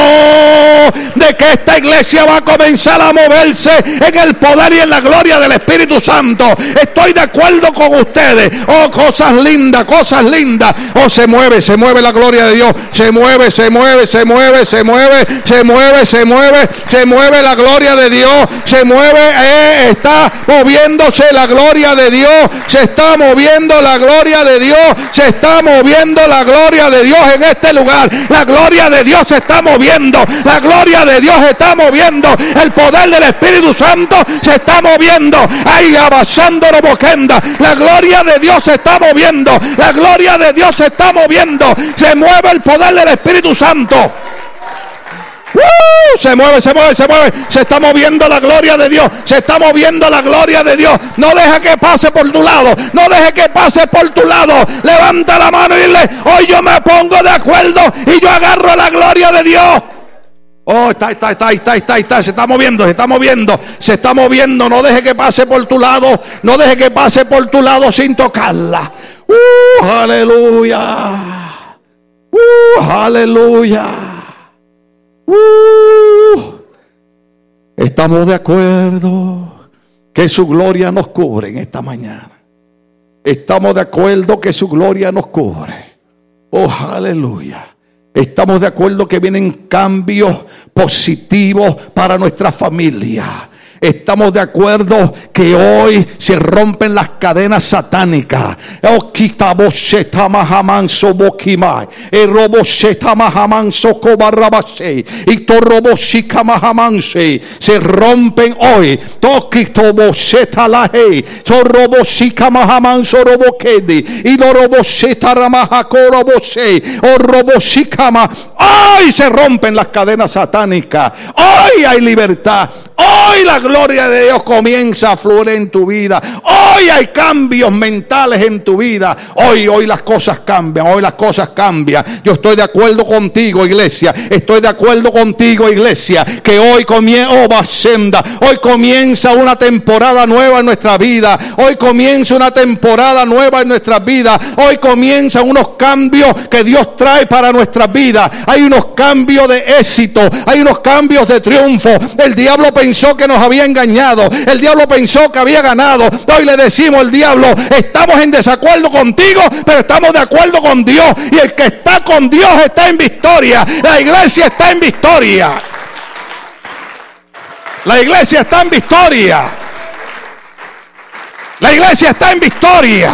[SPEAKER 1] de que esta iglesia va a comenzar a moverse en el poder y en la gloria del Espíritu Santo. Estoy de acuerdo con ustedes. Oh, cosas lindas, cosas lindas. Oh, se mueve, se mueve la gloria de Dios. Se mueve, se mueve, se mueve, se mueve, se mueve, se mueve, se mueve la gloria de Dios. Se mueve, eh, está moviéndose la gloria de Dios. Se está moviendo la gloria de Dios. Se está moviendo la gloria de Dios en este lugar. La gloria de Dios se está moviendo. La gloria de Dios se está moviendo. El poder del Espíritu Santo se está moviendo. Ahí abasando boquenda. La gloria de Dios se está moviendo. La gloria de Dios se está moviendo. Se mueve el poder del Espíritu Santo. Se mueve, se mueve, se mueve. Se está moviendo la gloria de Dios. Se está moviendo la gloria de Dios. No deja que pase por tu lado. No deje que pase por tu lado. Levanta la mano y dile, hoy yo me pongo de acuerdo y yo agarro la gloria de Dios. Oh, está, está, está, está, está, está, se está moviendo, se está moviendo, se está moviendo. No deje que pase por tu lado, no deje que pase por tu lado sin tocarla. Uh, aleluya. Uh, aleluya. Uh, estamos de acuerdo que su gloria nos cubre en esta mañana. Estamos de acuerdo que su gloria nos cubre. Oh, aleluya. Estamos de acuerdo que vienen cambios positivos para nuestra familia. Estamos de acuerdo que hoy se rompen las cadenas satánicas. Se rompen hoy. Hoy se rompen las cadenas satánicas. Hoy hay libertad. Hoy la gloria de Dios comienza a fluir en tu vida. Hoy hay cambios mentales en tu vida. Hoy, hoy las cosas cambian. Hoy las cosas cambian. Yo estoy de acuerdo contigo, iglesia. Estoy de acuerdo contigo, iglesia. Que hoy comienza, oh, Hoy comienza una temporada nueva en nuestra vida. Hoy comienza una temporada nueva en nuestra vida. Hoy comienzan unos cambios que Dios trae para nuestra vida. Hay unos cambios de éxito. Hay unos cambios de triunfo. El diablo pensó que nos había engañado. El diablo pensó que había ganado. Hoy le decimos al diablo, estamos en desacuerdo contigo, pero estamos de acuerdo con Dios. Y el que está con Dios está en victoria. La iglesia está en victoria. La iglesia está en victoria. La iglesia está en victoria.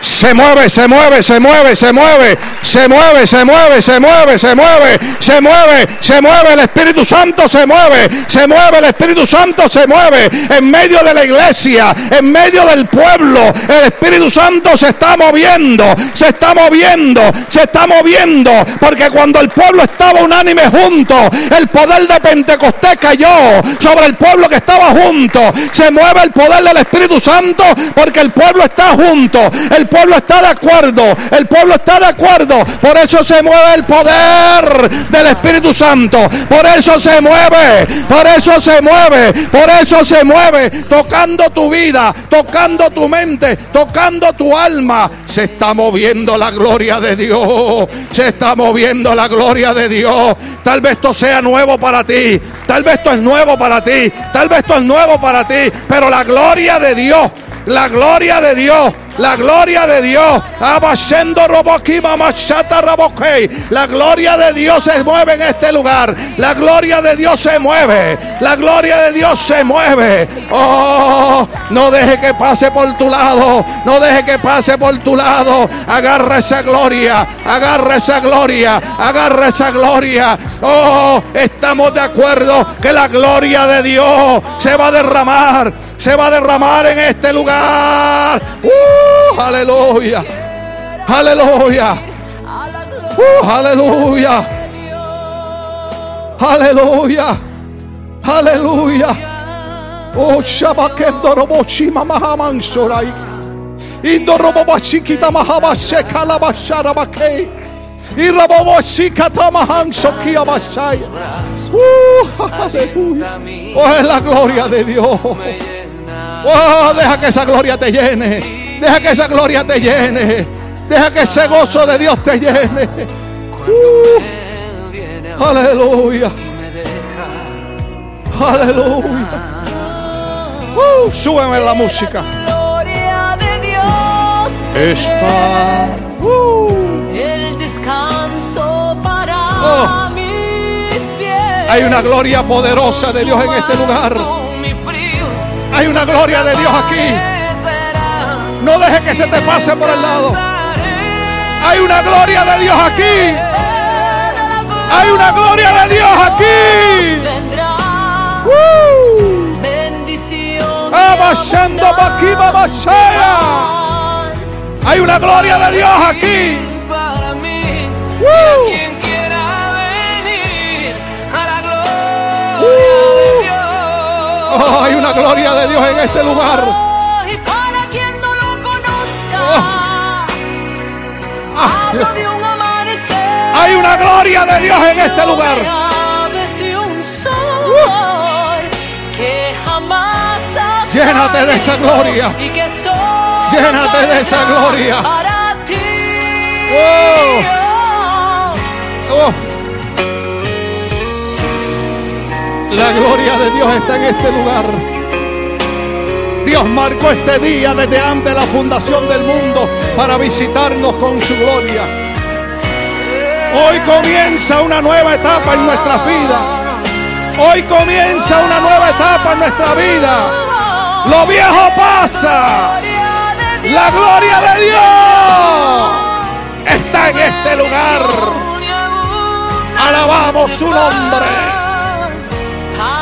[SPEAKER 1] Se mueve, se mueve, se mueve, se mueve, se mueve, se mueve, se mueve, se mueve, se mueve, se mueve, el Espíritu Santo se mueve, se mueve, el Espíritu Santo se mueve en medio de la iglesia, en medio del pueblo. El Espíritu Santo se está moviendo, se está moviendo, se está moviendo, porque cuando el pueblo estaba unánime junto, el poder de Pentecostés cayó sobre el pueblo que estaba junto. Se mueve el poder del Espíritu Santo porque el pueblo está junto. Pueblo está de acuerdo. El pueblo está de acuerdo. Por eso se mueve el poder del Espíritu Santo. Por eso se mueve. Por eso se mueve. Por eso se mueve. Tocando tu vida. Tocando tu mente. Tocando tu alma. Se está moviendo la gloria de Dios. Se está moviendo la gloria de Dios. Tal vez esto sea nuevo para ti. Tal vez esto es nuevo para ti. Tal vez esto es nuevo para ti. Pero la gloria de Dios La gloria de Dios. La gloria de Dios. La gloria de Dios se mueve en este lugar. La gloria de Dios se mueve. La gloria de Dios se mueve. Oh, no deje que pase por tu lado. No deje que pase por tu lado. Agarra esa gloria. Agarra esa gloria. Agarra esa gloria. Oh, estamos de acuerdo que la gloria de Dios se va a derramar. Se va a derramar en este lugar. Uh, aleluya. Aleluya. Uh, aleluya. Aleluya. Aleluya. Oh, Shabakendo Robochi Mamahaman Sorai. Indo Robobashikita Mahabasheka Labasharabake. Y Robobashikata Mahan Sokia Bashaya. Uh, aleluya. Oh, es la gloria de Dios. Oh, deja que esa gloria te llene. Deja que esa gloria te llene. Deja que ese gozo de Dios te llene. Uh, aleluya. Aleluya. Uh, súbeme la música.
[SPEAKER 2] gloria de Dios
[SPEAKER 1] Está. uh,
[SPEAKER 2] el descanso para
[SPEAKER 1] Oh.
[SPEAKER 2] mis pies.
[SPEAKER 1] hay una gloria poderosa de Dios en este lugar. Hay una gloria de Dios aquí. No deje que se te pase por el lado. Hay una gloria de Dios aquí. Hay una gloria de Dios aquí. Uh, Bashaya. Hay una gloria de Dios aquí. Uh. Oh, hay una gloria de Dios en este lugar.
[SPEAKER 2] Y para quien no lo conozca,
[SPEAKER 1] Ah,
[SPEAKER 2] hablo de un amanecer.
[SPEAKER 1] hay una gloria de Dios en este lugar.
[SPEAKER 2] Aves y un sol que jamás has
[SPEAKER 1] Llénate de esa gloria.
[SPEAKER 2] Y que
[SPEAKER 1] Llénate de esa gloria.
[SPEAKER 2] Para ti.
[SPEAKER 1] Oh. Oh. La gloria de Dios está en este lugar. Dios marcó este día desde antes de la fundación del mundo para visitarnos con su gloria. Hoy comienza una nueva etapa en nuestras vidas. Hoy comienza una nueva etapa en nuestra vida. Lo viejo pasa. La gloria de Dios está en este lugar. Alabamos su nombre.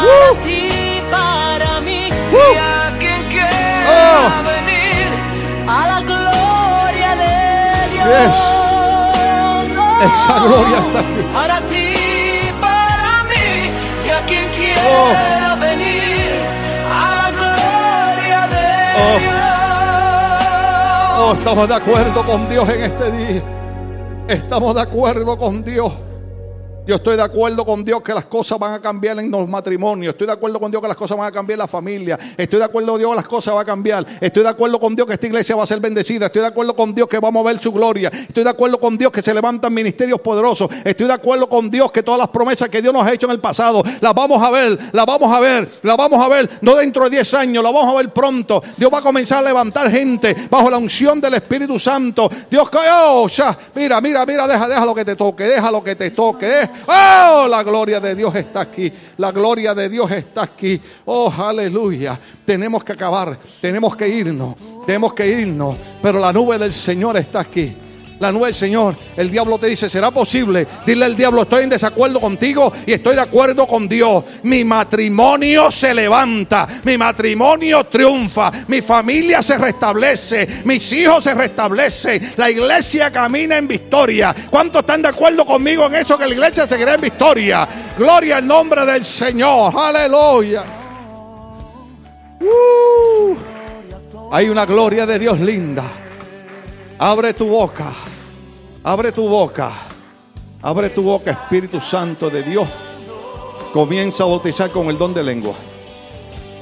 [SPEAKER 2] Para
[SPEAKER 1] Uh.
[SPEAKER 2] ti, para mí,
[SPEAKER 1] Uh.
[SPEAKER 2] y a quien quiera
[SPEAKER 1] Oh.
[SPEAKER 2] venir a la gloria de Dios.
[SPEAKER 1] Yes. Esa gloria está aquí.
[SPEAKER 2] Para ti, para mí, y a quien quiera
[SPEAKER 1] Oh.
[SPEAKER 2] venir a la gloria de
[SPEAKER 1] Oh.
[SPEAKER 2] Dios.
[SPEAKER 1] Oh, estamos de acuerdo con Dios en este día. Estamos de acuerdo con Dios. Yo estoy de acuerdo con Dios que las cosas van a cambiar en los matrimonios. Estoy de acuerdo con Dios que las cosas van a cambiar en la familia. Estoy de acuerdo con Dios que las cosas van a cambiar. Estoy de acuerdo con Dios que esta iglesia va a ser bendecida. Estoy de acuerdo con Dios que vamos a ver su gloria. Estoy de acuerdo con Dios que se levantan ministerios poderosos. Estoy de acuerdo con Dios que todas las promesas que Dios nos ha hecho en el pasado las vamos a ver, las vamos a ver, las vamos a ver. No dentro de 10 años, las vamos a ver pronto. Dios va a comenzar a levantar gente bajo la unción del Espíritu Santo. Dios, oh, ya, mira, mira, mira, deja, deja lo que te toque, deja lo que te toque. Oh, la gloria de Dios está aquí. La gloria de Dios está aquí. Oh, aleluya. Tenemos que acabar, tenemos que irnos, tenemos que irnos. Pero la nube del Señor está aquí. La nube Señor, el diablo te dice, ¿será posible? Dile al diablo, estoy en desacuerdo contigo y estoy de acuerdo con Dios. Mi matrimonio se levanta, mi matrimonio triunfa, mi familia se restablece, mis hijos se restablecen, la iglesia camina en victoria. ¿Cuántos están de acuerdo conmigo en eso que la iglesia seguirá en victoria? Gloria al nombre del Señor, aleluya. Uh, hay una gloria de Dios linda. Abre tu boca. Abre tu boca. Abre tu boca, Espíritu Santo de Dios. Comienza a bautizar con el don de lengua.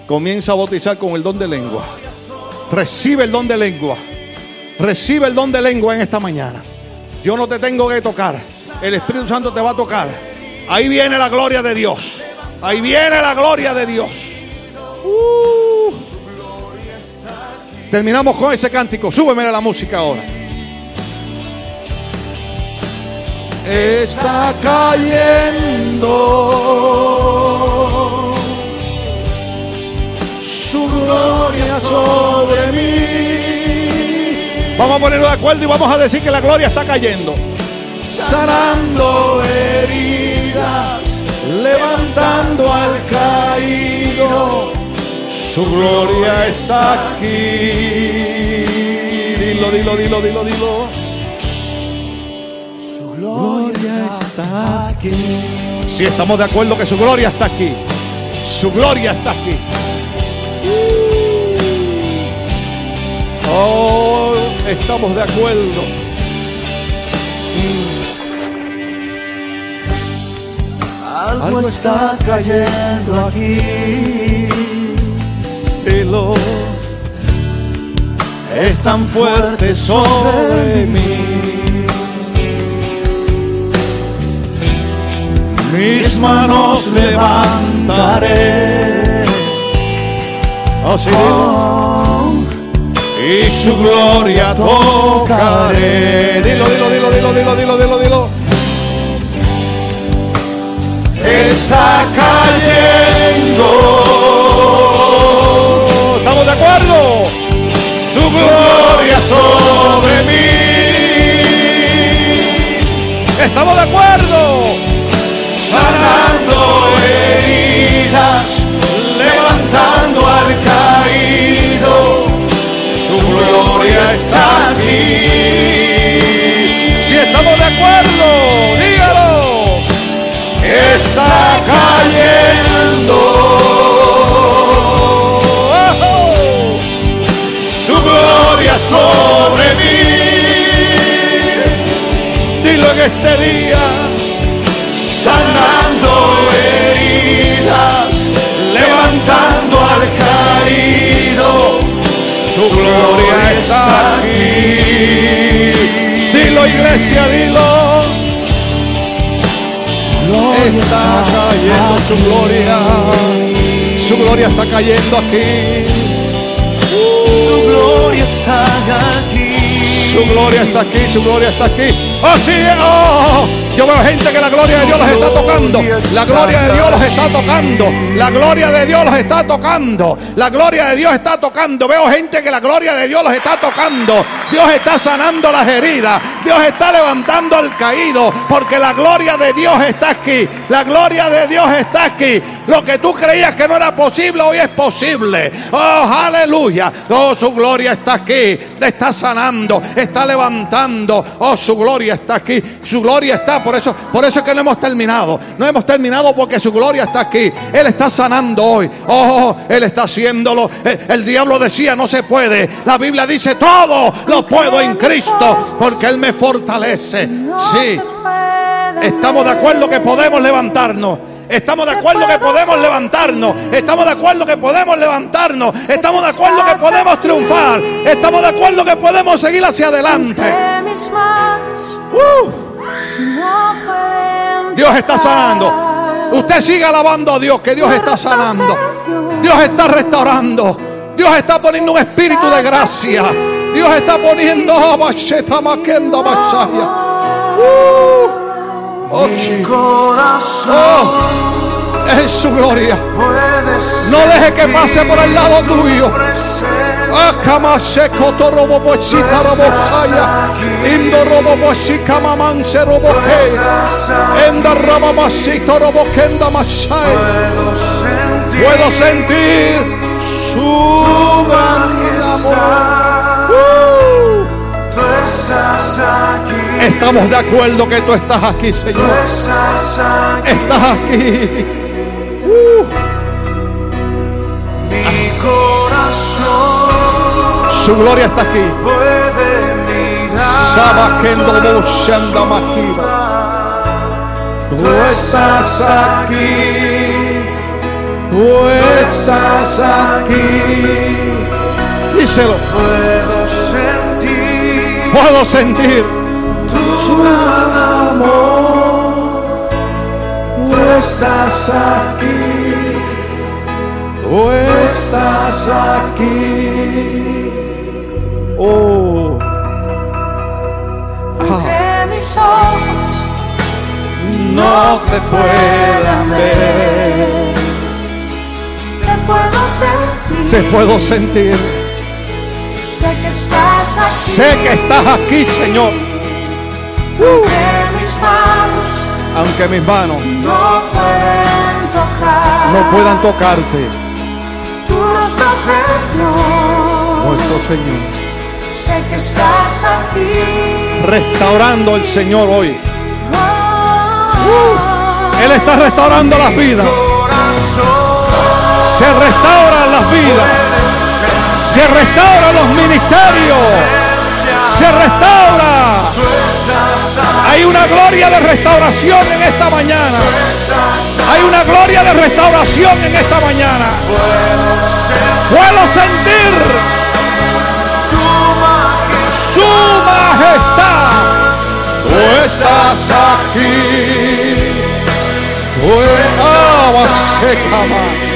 [SPEAKER 1] Comienza a bautizar con el don de lengua. Recibe el don de lengua. Recibe el don de lengua en esta mañana. Yo no te tengo que tocar. El Espíritu Santo te va a tocar. Ahí viene la gloria de Dios. Ahí viene la gloria de Dios. Uh. Terminamos con ese cántico. Súbeme la música ahora. Está cayendo su gloria sobre mí. Vamos a ponernos de acuerdo y vamos a decir que la gloria está cayendo. Sanando heridas, levantando al caído. Su gloria está aquí. Dilo, dilo, dilo, dilo, dilo. Su gloria está aquí. Si estamos de acuerdo que su gloria está aquí. Su gloria está aquí. Oh, estamos de acuerdo.
[SPEAKER 3] Algo está cayendo aquí.
[SPEAKER 1] Es tan fuerte sobre mí. Mis manos levantaré. Oh, y su gloria tocaré. Dilo, dilo, dilo, dilo, dilo, dilo, dilo, dilo. Está cayendo. Su gloria sobre mí. ¿Estamos de acuerdo? Sanando heridas, levantando al caído su gloria está aquí. Si estamos de acuerdo, dígalo. Está cayendo. Este día. Sanando heridas, levantando al caído su gloria está aquí. Dilo iglesia, dilo. Está cayendo su gloria. Su gloria está cayendo aquí.
[SPEAKER 3] Su gloria está aquí.
[SPEAKER 1] Su gloria está aquí, su gloria está aquí. ¡Oh, sí! ¡Oh! Yo veo gente que la gloria de Dios los está tocando. La gloria de Dios los está tocando. La gloria de Dios los está tocando. La gloria de Dios está tocando. Veo gente que la gloria de Dios los está tocando. Dios está sanando las heridas. Dios está levantando al caído. Porque la gloria de Dios está aquí. La gloria de Dios está aquí. Lo que tú creías que no era posible, hoy es posible. Oh, aleluya. Oh, su gloria está aquí. Está sanando. Está levantando. Oh, su gloria está aquí. Su gloria está. Por eso, por eso es que no hemos terminado. No hemos terminado porque su gloria está aquí. Él está sanando hoy. Oh, Él está haciéndolo. El, el diablo decía no se puede. La Biblia dice todo lo puedo en Cristo porque Él me fortalece. Sí. Estamos de acuerdo que podemos levantarnos. Estamos de acuerdo que podemos levantarnos. Estamos de acuerdo que podemos levantarnos. Estamos de acuerdo que podemos triunfar. Estamos de acuerdo que podemos seguir hacia adelante. Uh, Dios está sanando. Usted sigue alabando a Dios que Dios está sanando. Dios está restaurando. Dios está poniendo un espíritu de gracia. Dios está poniendo. Uh, oh,
[SPEAKER 3] Mi
[SPEAKER 1] chi-
[SPEAKER 3] corazón
[SPEAKER 1] oh, es su gloria. No deje que pase por el lado tuyo.
[SPEAKER 3] presente.
[SPEAKER 1] Akamasheko to robo bochita robo shaya. Indo robo boshika mamanse robo he. Enda robo boshito robo kenda
[SPEAKER 3] sentir
[SPEAKER 1] Puedo sentir su gran amor. Estamos de acuerdo que tú estás aquí, Señor.
[SPEAKER 3] estás aquí. Mi corazón
[SPEAKER 1] Su gloria está aquí. Tú estás aquí. Tú estás aquí. Díselo.
[SPEAKER 3] Puedo sentir
[SPEAKER 1] Puedo sentir
[SPEAKER 3] tu amor.
[SPEAKER 1] Tú estás aquí. Tú estás aquí. Oh,
[SPEAKER 4] Aunque mis ojos
[SPEAKER 1] no te puedan ver.
[SPEAKER 4] te puedo sentir.
[SPEAKER 1] Te puedo sentir.
[SPEAKER 4] Sé que estás aquí.
[SPEAKER 1] Sé que estás aquí, Señor.
[SPEAKER 4] Aunque mis manos
[SPEAKER 1] Aunque mis manos
[SPEAKER 4] no pueden tocar.
[SPEAKER 1] no puedan tocarte,
[SPEAKER 4] Tu rostro, Señor.
[SPEAKER 1] nuestro Señor.
[SPEAKER 4] Sé que estás aquí.
[SPEAKER 1] Restaurando el Señor hoy.
[SPEAKER 4] Oh,
[SPEAKER 1] Él está restaurando las vidas. Se restauran las vidas. Se restauran los ministerios. Se restaura. Hay una gloria de restauración en esta mañana. Hay una gloria de restauración en esta mañana. Puedo sentir su majestad. Tú estás aquí. Tú estás aquí.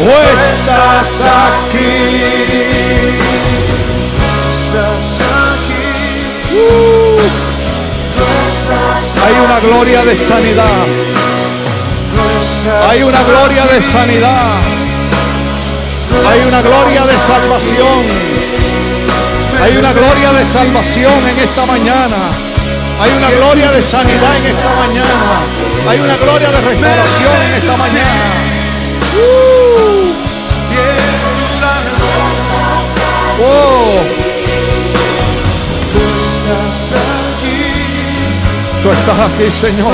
[SPEAKER 1] Estás aquí. estás aquí, Hay una gloria de sanidad. Hay una gloria de sanidad. Hay una gloria de salvación. Hay una gloria de salvación en esta mañana. Hay una gloria de sanidad en esta mañana. Hay una gloria de restauración en esta mañana.
[SPEAKER 3] Tú estás aquí,
[SPEAKER 1] tú estás aquí, Señor.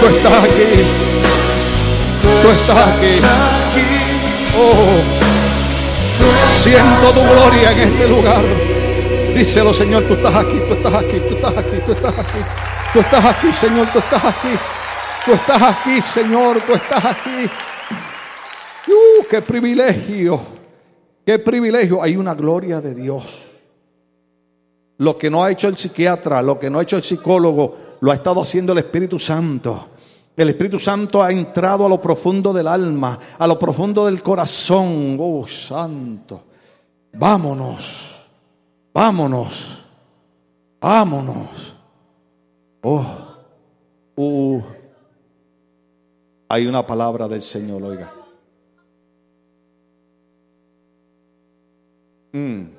[SPEAKER 1] Tú estás aquí. Tú estás aquí.
[SPEAKER 3] aquí,
[SPEAKER 1] Oh, siento tu gloria en este lugar. Díselo, Señor, tú estás aquí, tú estás aquí, tú estás aquí, tú estás aquí. Tú estás aquí, Señor, tú estás aquí. Tú estás aquí, Señor, tú estás aquí. Uh, qué privilegio. Qué privilegio. Hay una gloria de Dios. Lo que no ha hecho el psiquiatra, lo que no ha hecho el psicólogo, lo ha estado haciendo el Espíritu Santo. El Espíritu Santo ha entrado a lo profundo del alma, a lo profundo del corazón. Oh, santo. Vámonos. Vámonos. Vámonos. Oh. Uh. Hay una palabra del Señor, oiga. Mm.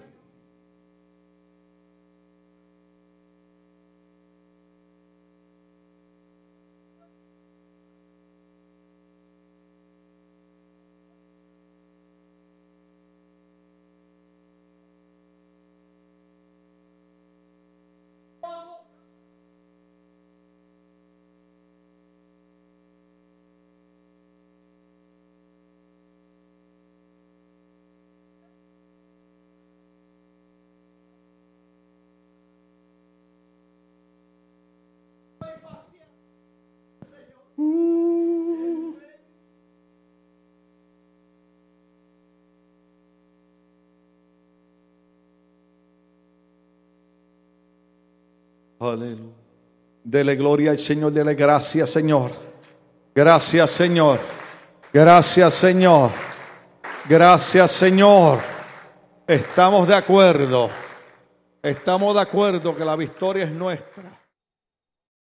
[SPEAKER 1] Aleluya. Dele gloria al Señor, dele gracias, Señor. Gracias, Señor. Gracias, Señor. Gracias, Señor. Estamos de acuerdo. Estamos de acuerdo que la victoria es nuestra.